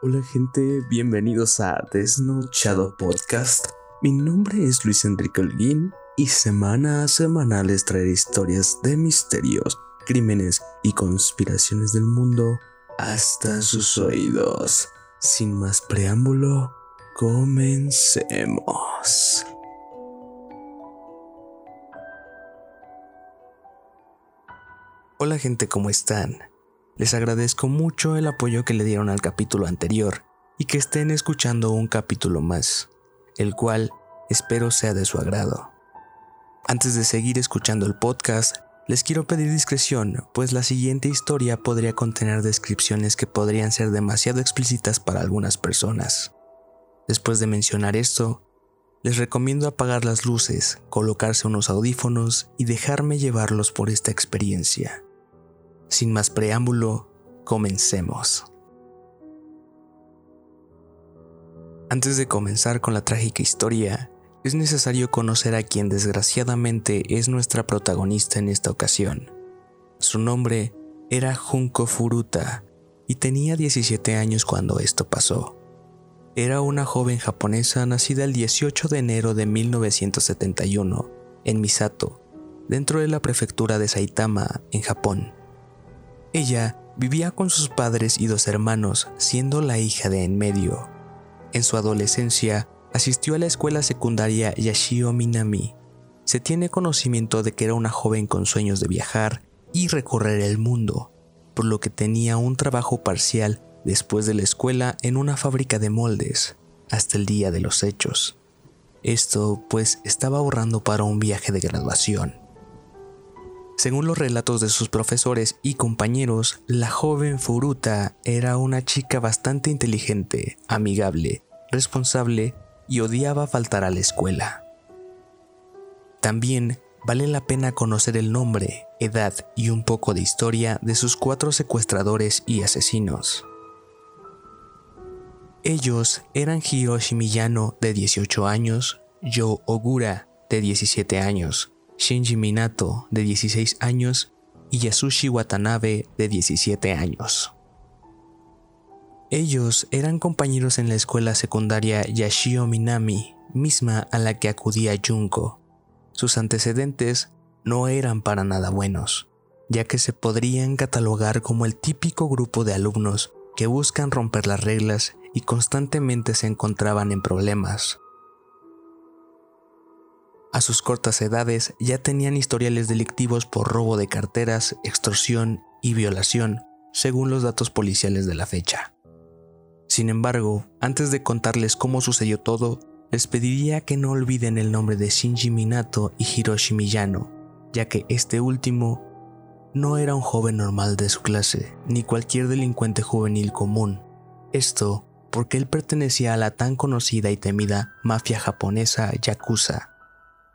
Hola gente, bienvenidos a Desnochado Podcast. Mi nombre es Luis Enrique Holguín y semana a semana les traeré historias de misterios, crímenes y conspiraciones del mundo hasta sus oídos. Sin más preámbulo, comencemos. Hola gente, ¿cómo están? Les agradezco mucho el apoyo que le dieron al capítulo anterior y que estén escuchando un capítulo más, el cual espero sea de su agrado. Antes de seguir escuchando el podcast, les quiero pedir discreción, pues la siguiente historia podría contener descripciones que podrían ser demasiado explícitas para algunas personas. Después de mencionar esto, les recomiendo apagar las luces, colocarse unos audífonos y dejarme llevarlos por esta experiencia. Sin más preámbulo, comencemos. Antes de comenzar con la trágica historia, es necesario conocer a quien desgraciadamente es nuestra protagonista en esta ocasión. Su nombre era Junko Furuta y tenía 17 años cuando esto pasó. Era una joven japonesa nacida el 18 de enero de 1971 en Misato, dentro de la prefectura de Saitama, en Japón. Ella vivía con sus padres y dos hermanos, siendo la hija de en medio. En su adolescencia, asistió a la escuela secundaria Yashio Minami. Se tiene conocimiento de que era una joven con sueños de viajar y recorrer el mundo, por lo que tenía un trabajo parcial después de la escuela en una fábrica de moldes, hasta el día de los hechos. Esto pues estaba ahorrando para un viaje de graduación. Según los relatos de sus profesores y compañeros, la joven Furuta era una chica bastante inteligente, amigable, responsable y odiaba faltar a la escuela. También vale la pena conocer el nombre, edad y un poco de historia de sus cuatro secuestradores y asesinos. Ellos eran Hiroshi Miyano de 18 años, Yo Ogura de 17 años, Shinji Minato, de 16 años, y Yasushi Watanabe, de 17 años. Ellos eran compañeros en la escuela secundaria Yashio Minami, misma a la que acudía Junko. Sus antecedentes no eran para nada buenos, ya que se podrían catalogar como el típico grupo de alumnos que buscan romper las reglas y constantemente se encontraban en problemas. A sus cortas edades ya tenían historiales delictivos por robo de carteras, extorsión y violación, según los datos policiales de la fecha. Sin embargo, antes de contarles cómo sucedió todo, les pediría que no olviden el nombre de Shinji Minato y Hiroshi Miyano, ya que este último no era un joven normal de su clase, ni cualquier delincuente juvenil común. Esto porque él pertenecía a la tan conocida y temida mafia japonesa Yakuza,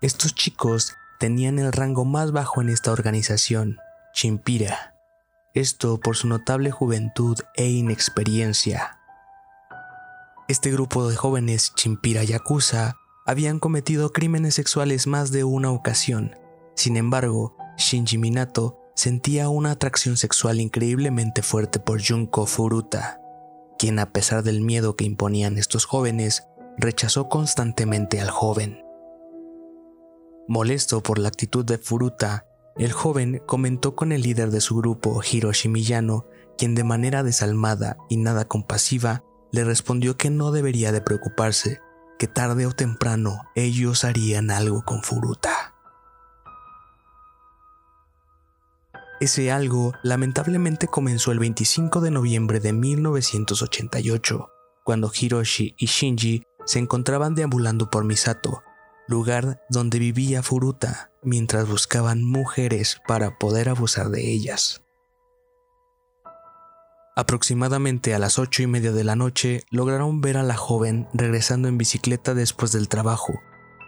estos chicos tenían el rango más bajo en esta organización, Chimpira. Esto por su notable juventud e inexperiencia. Este grupo de jóvenes Chimpira Yakuza habían cometido crímenes sexuales más de una ocasión. Sin embargo, Shinji Minato sentía una atracción sexual increíblemente fuerte por Junko Furuta, quien a pesar del miedo que imponían estos jóvenes, rechazó constantemente al joven. Molesto por la actitud de Furuta, el joven comentó con el líder de su grupo, Hiroshi Miyano, quien de manera desalmada y nada compasiva le respondió que no debería de preocuparse, que tarde o temprano ellos harían algo con Furuta. Ese algo lamentablemente comenzó el 25 de noviembre de 1988, cuando Hiroshi y Shinji se encontraban deambulando por Misato, lugar donde vivía Furuta mientras buscaban mujeres para poder abusar de ellas. Aproximadamente a las ocho y media de la noche lograron ver a la joven regresando en bicicleta después del trabajo,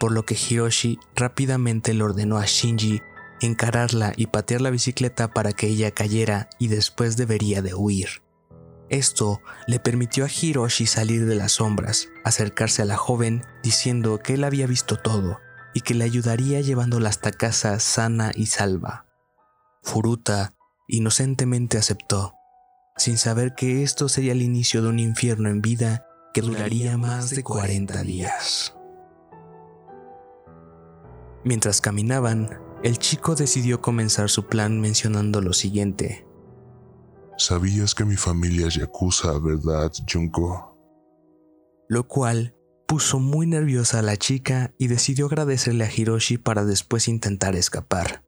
por lo que Hiroshi rápidamente le ordenó a Shinji encararla y patear la bicicleta para que ella cayera y después debería de huir. Esto le permitió a Hiroshi salir de las sombras, acercarse a la joven diciendo que él había visto todo y que le ayudaría llevándola hasta casa sana y salva. Furuta inocentemente aceptó. sin saber que esto sería el inicio de un infierno en vida que duraría más de 40 días. Mientras caminaban, el chico decidió comenzar su plan mencionando lo siguiente. Sabías que mi familia es yakuza, ¿verdad, Junko? Lo cual puso muy nerviosa a la chica y decidió agradecerle a Hiroshi para después intentar escapar.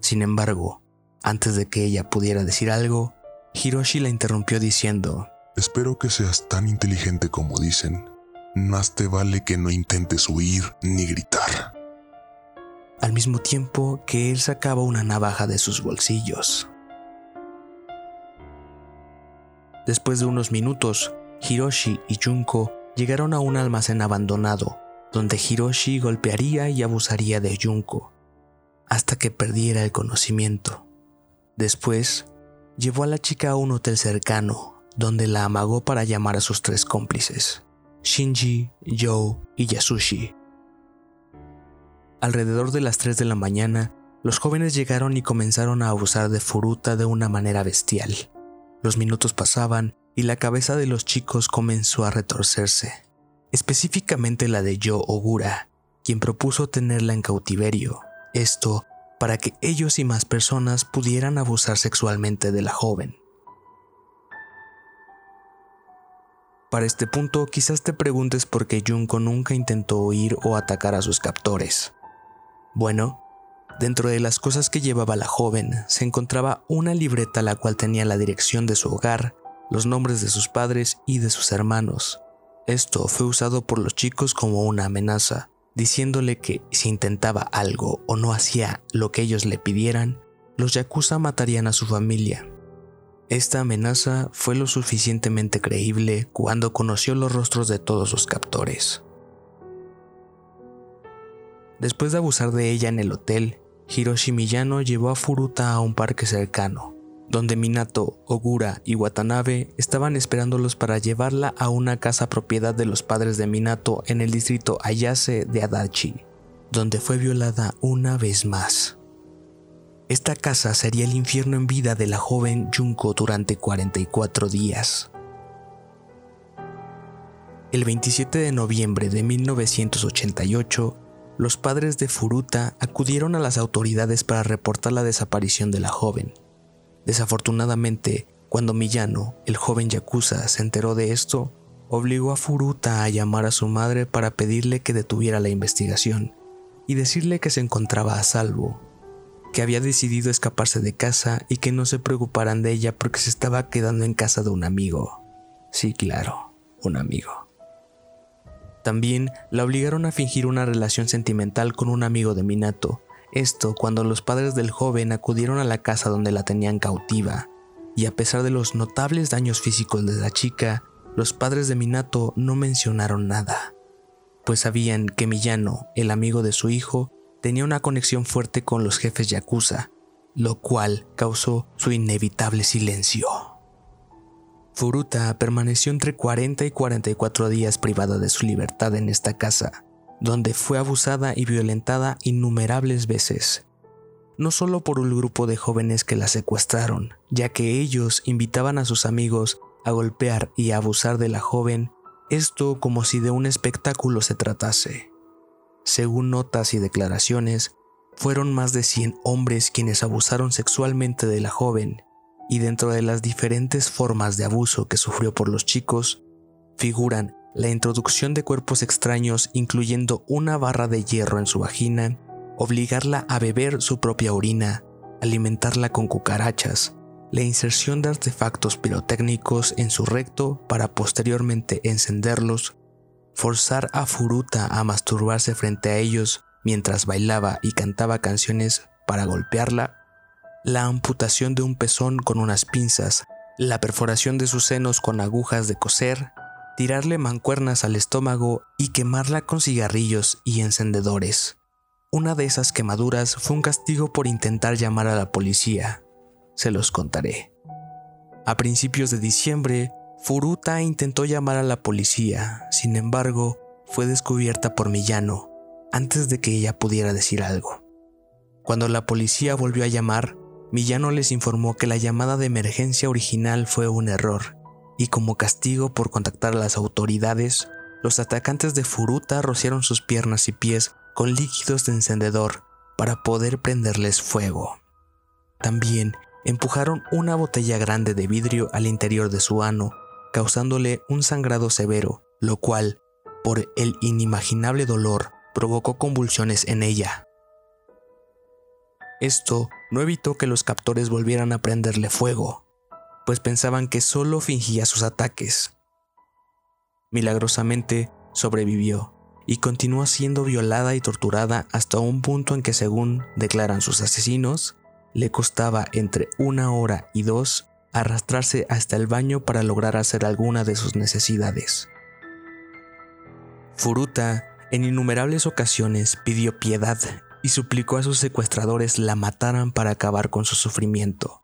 Sin embargo, antes de que ella pudiera decir algo, Hiroshi la interrumpió diciendo, Espero que seas tan inteligente como dicen. Más te vale que no intentes huir ni gritar. Al mismo tiempo que él sacaba una navaja de sus bolsillos. Después de unos minutos, Hiroshi y Junko llegaron a un almacén abandonado, donde Hiroshi golpearía y abusaría de Junko, hasta que perdiera el conocimiento. Después, llevó a la chica a un hotel cercano, donde la amagó para llamar a sus tres cómplices, Shinji, Joe y Yasushi. Alrededor de las 3 de la mañana, los jóvenes llegaron y comenzaron a abusar de Furuta de una manera bestial. Los minutos pasaban y la cabeza de los chicos comenzó a retorcerse, específicamente la de Joe Ogura, quien propuso tenerla en cautiverio, esto para que ellos y más personas pudieran abusar sexualmente de la joven. Para este punto quizás te preguntes por qué Junko nunca intentó huir o atacar a sus captores. Bueno, dentro de las cosas que llevaba la joven se encontraba una libreta la cual tenía la dirección de su hogar, los nombres de sus padres y de sus hermanos. Esto fue usado por los chicos como una amenaza, diciéndole que si intentaba algo o no hacía lo que ellos le pidieran, los yakuza matarían a su familia. Esta amenaza fue lo suficientemente creíble cuando conoció los rostros de todos los captores. Después de abusar de ella en el hotel, Hiroshi Miyano llevó a Furuta a un parque cercano, donde Minato, Ogura y Watanabe estaban esperándolos para llevarla a una casa propiedad de los padres de Minato en el distrito Ayase de Adachi, donde fue violada una vez más. Esta casa sería el infierno en vida de la joven Junko durante 44 días. El 27 de noviembre de 1988, los padres de Furuta acudieron a las autoridades para reportar la desaparición de la joven. Desafortunadamente, cuando Miyano, el joven yakuza, se enteró de esto, obligó a Furuta a llamar a su madre para pedirle que detuviera la investigación y decirle que se encontraba a salvo, que había decidido escaparse de casa y que no se preocuparan de ella porque se estaba quedando en casa de un amigo. Sí, claro, un amigo. También la obligaron a fingir una relación sentimental con un amigo de Minato, esto cuando los padres del joven acudieron a la casa donde la tenían cautiva, y a pesar de los notables daños físicos de la chica, los padres de Minato no mencionaron nada, pues sabían que Millano, el amigo de su hijo, tenía una conexión fuerte con los jefes yakuza, lo cual causó su inevitable silencio. Furuta permaneció entre 40 y 44 días privada de su libertad en esta casa, donde fue abusada y violentada innumerables veces, no solo por un grupo de jóvenes que la secuestraron, ya que ellos invitaban a sus amigos a golpear y a abusar de la joven, esto como si de un espectáculo se tratase. Según notas y declaraciones, fueron más de 100 hombres quienes abusaron sexualmente de la joven, y dentro de las diferentes formas de abuso que sufrió por los chicos, figuran la introducción de cuerpos extraños incluyendo una barra de hierro en su vagina, obligarla a beber su propia orina, alimentarla con cucarachas, la inserción de artefactos pirotécnicos en su recto para posteriormente encenderlos, forzar a Furuta a masturbarse frente a ellos mientras bailaba y cantaba canciones para golpearla, la amputación de un pezón con unas pinzas, la perforación de sus senos con agujas de coser, tirarle mancuernas al estómago y quemarla con cigarrillos y encendedores. Una de esas quemaduras fue un castigo por intentar llamar a la policía. Se los contaré. A principios de diciembre, Furuta intentó llamar a la policía, sin embargo, fue descubierta por Millano antes de que ella pudiera decir algo. Cuando la policía volvió a llamar, Millano les informó que la llamada de emergencia original fue un error, y como castigo por contactar a las autoridades, los atacantes de Furuta rociaron sus piernas y pies con líquidos de encendedor para poder prenderles fuego. También empujaron una botella grande de vidrio al interior de su ano, causándole un sangrado severo, lo cual, por el inimaginable dolor, provocó convulsiones en ella. Esto no evitó que los captores volvieran a prenderle fuego, pues pensaban que solo fingía sus ataques. Milagrosamente sobrevivió y continuó siendo violada y torturada hasta un punto en que, según declaran sus asesinos, le costaba entre una hora y dos arrastrarse hasta el baño para lograr hacer alguna de sus necesidades. Furuta en innumerables ocasiones pidió piedad y suplicó a sus secuestradores la mataran para acabar con su sufrimiento,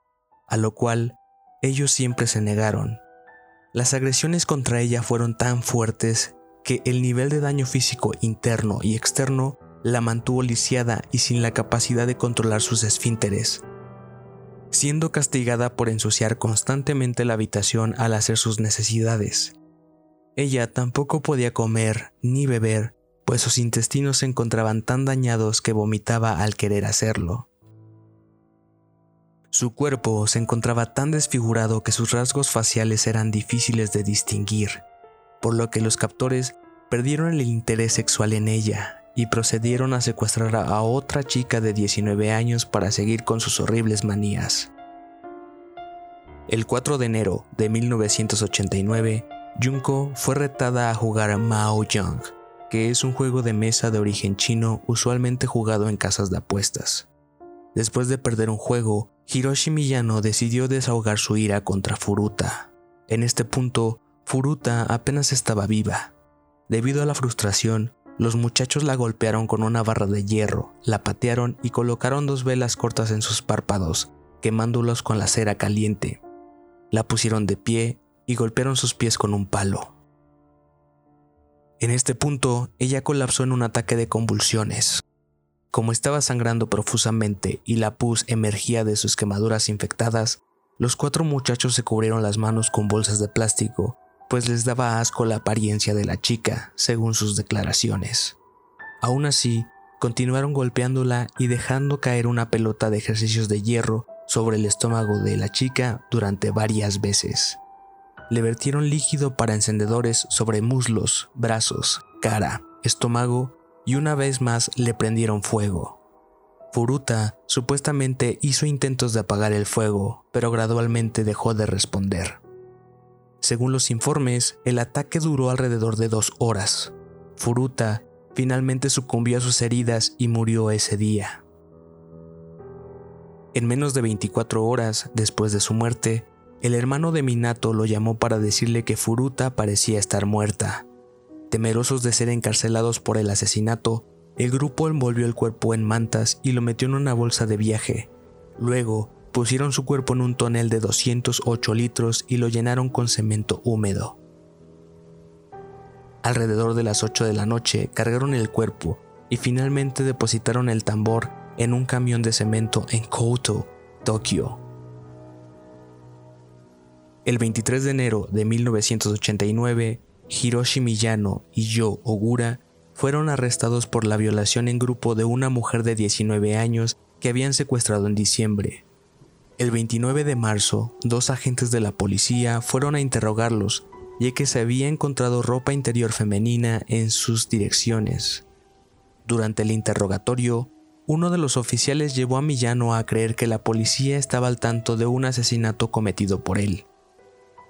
a lo cual ellos siempre se negaron. Las agresiones contra ella fueron tan fuertes que el nivel de daño físico interno y externo la mantuvo lisiada y sin la capacidad de controlar sus esfínteres, siendo castigada por ensuciar constantemente la habitación al hacer sus necesidades. Ella tampoco podía comer ni beber, pues sus intestinos se encontraban tan dañados que vomitaba al querer hacerlo. Su cuerpo se encontraba tan desfigurado que sus rasgos faciales eran difíciles de distinguir, por lo que los captores perdieron el interés sexual en ella y procedieron a secuestrar a otra chica de 19 años para seguir con sus horribles manías. El 4 de enero de 1989, Junko fue retada a jugar a Mao Young, que es un juego de mesa de origen chino usualmente jugado en casas de apuestas. Después de perder un juego, Hiroshi Miyano decidió desahogar su ira contra Furuta. En este punto, Furuta apenas estaba viva. Debido a la frustración, los muchachos la golpearon con una barra de hierro, la patearon y colocaron dos velas cortas en sus párpados, quemándolos con la cera caliente. La pusieron de pie y golpearon sus pies con un palo. En este punto, ella colapsó en un ataque de convulsiones. Como estaba sangrando profusamente y la pus emergía de sus quemaduras infectadas, los cuatro muchachos se cubrieron las manos con bolsas de plástico pues les daba asco la apariencia de la chica, según sus declaraciones. Aún así, continuaron golpeándola y dejando caer una pelota de ejercicios de hierro sobre el estómago de la chica durante varias veces. Le vertieron líquido para encendedores sobre muslos, brazos, cara, estómago y una vez más le prendieron fuego. Furuta supuestamente hizo intentos de apagar el fuego, pero gradualmente dejó de responder. Según los informes, el ataque duró alrededor de dos horas. Furuta finalmente sucumbió a sus heridas y murió ese día. En menos de 24 horas después de su muerte, el hermano de Minato lo llamó para decirle que Furuta parecía estar muerta. Temerosos de ser encarcelados por el asesinato, el grupo envolvió el cuerpo en mantas y lo metió en una bolsa de viaje. Luego, Pusieron su cuerpo en un tonel de 208 litros y lo llenaron con cemento húmedo. Alrededor de las 8 de la noche cargaron el cuerpo y finalmente depositaron el tambor en un camión de cemento en Kyoto, Tokio. El 23 de enero de 1989, Hiroshi Miyano y Yo Ogura fueron arrestados por la violación en grupo de una mujer de 19 años que habían secuestrado en diciembre. El 29 de marzo, dos agentes de la policía fueron a interrogarlos, ya que se había encontrado ropa interior femenina en sus direcciones. Durante el interrogatorio, uno de los oficiales llevó a Millano a creer que la policía estaba al tanto de un asesinato cometido por él.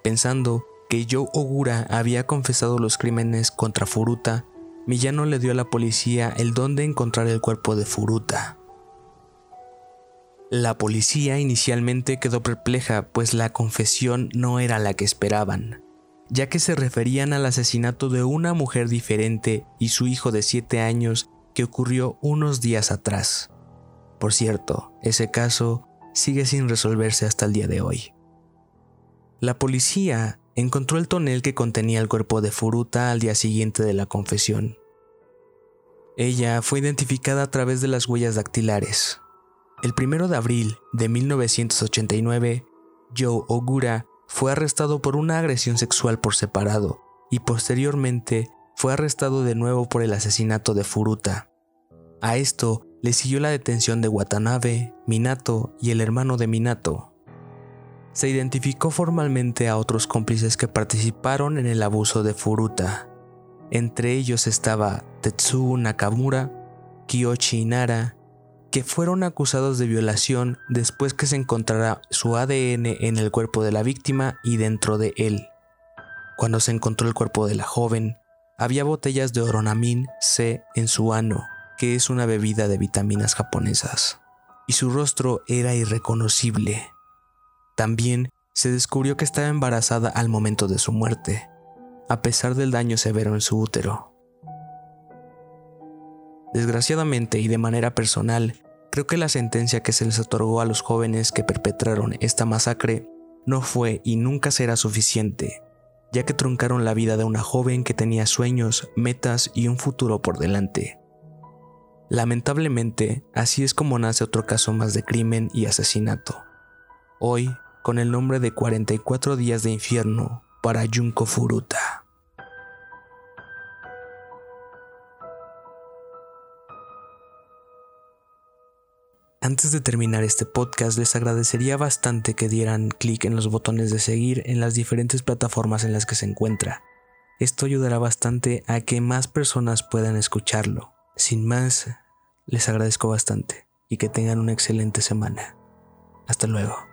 Pensando que Joe Ogura había confesado los crímenes contra Furuta, Millano le dio a la policía el don de encontrar el cuerpo de Furuta. La policía inicialmente quedó perpleja, pues la confesión no era la que esperaban, ya que se referían al asesinato de una mujer diferente y su hijo de 7 años que ocurrió unos días atrás. Por cierto, ese caso sigue sin resolverse hasta el día de hoy. La policía encontró el tonel que contenía el cuerpo de Furuta al día siguiente de la confesión. Ella fue identificada a través de las huellas dactilares, El 1 de abril de 1989, Joe Ogura fue arrestado por una agresión sexual por separado y posteriormente fue arrestado de nuevo por el asesinato de Furuta. A esto le siguió la detención de Watanabe, Minato y el hermano de Minato. Se identificó formalmente a otros cómplices que participaron en el abuso de Furuta. Entre ellos estaba Tetsuo Nakamura, Kiyoshi Inara, que fueron acusados de violación después que se encontrara su ADN en el cuerpo de la víctima y dentro de él. Cuando se encontró el cuerpo de la joven, había botellas de Oronamin C en su ano, que es una bebida de vitaminas japonesas, y su rostro era irreconocible. También se descubrió que estaba embarazada al momento de su muerte, a pesar del daño severo en su útero. Desgraciadamente y de manera personal, creo que la sentencia que se les otorgó a los jóvenes que perpetraron esta masacre no fue y nunca será suficiente, ya que truncaron la vida de una joven que tenía sueños, metas y un futuro por delante. Lamentablemente, así es como nace otro caso más de crimen y asesinato. Hoy, con el nombre de 44 días de infierno para Junko Furuta. Antes de terminar este podcast, les agradecería bastante que dieran clic en los botones de seguir en las diferentes plataformas en las que se encuentra. Esto ayudará bastante a que más personas puedan escucharlo. Sin más, les agradezco bastante y que tengan una excelente semana. Hasta luego.